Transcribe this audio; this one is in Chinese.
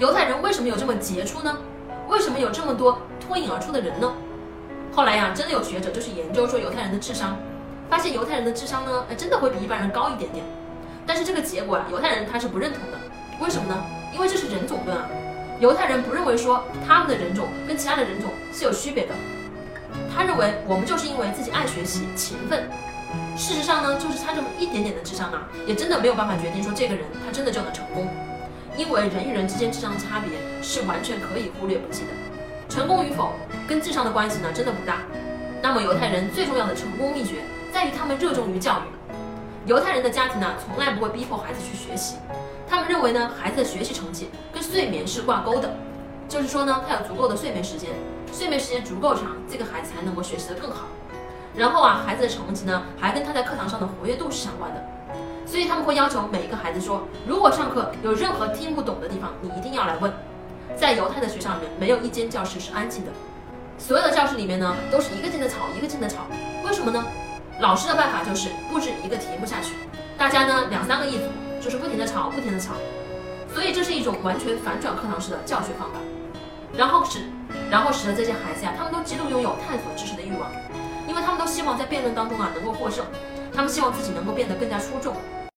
犹太人为什么有这么杰出呢？为什么有这么多脱颖而出的人呢？后来呀，真的有学者就去研究说犹太人的智商，发现犹太人的智商呢，哎，真的会比一般人高一点点。但是这个结果啊，犹太人他是不认同的。为什么呢？因为这是人种论啊。犹太人不认为说他们的人种跟其他的人种是有区别的。他认为我们就是因为自己爱学习、勤奋。事实上呢，就是差这么一点点的智商啊，也真的没有办法决定说这个人他真的就能成功。因为人与人之间智商的差别是完全可以忽略不计的。成功与否跟智商的关系呢，真的不大。那么犹太人最重要的成功秘诀在于他们热衷于教育。犹太人的家庭呢，从来不会逼迫孩子去学习，他们认为呢，孩子的学习成绩跟睡眠是挂钩的，就是说呢，他有足够的睡眠时间，睡眠时间足够长，这个孩子才能够学习得更好。然后啊，孩子的成绩呢，还跟他在课堂上的活跃度是相关的，他们会要求每一个孩子说，如果上课有任何听不懂的地方，你一定要来问。在犹太的学校里面，没有一间教室是安静的，所有的教室里面呢，都是一个劲的吵，一个劲的吵，为什么呢？老师的办法就是布置一个题目下去，大家呢两三个一组，就是不停的吵，不停的吵，所以这是一种完全反转课堂式的教学方法，然后使然后使得这些孩子呀，他们都极度拥有探索知识的欲望，因为他们都希望在辩论当中啊能够获胜，他们希望自己能够变得更加出众。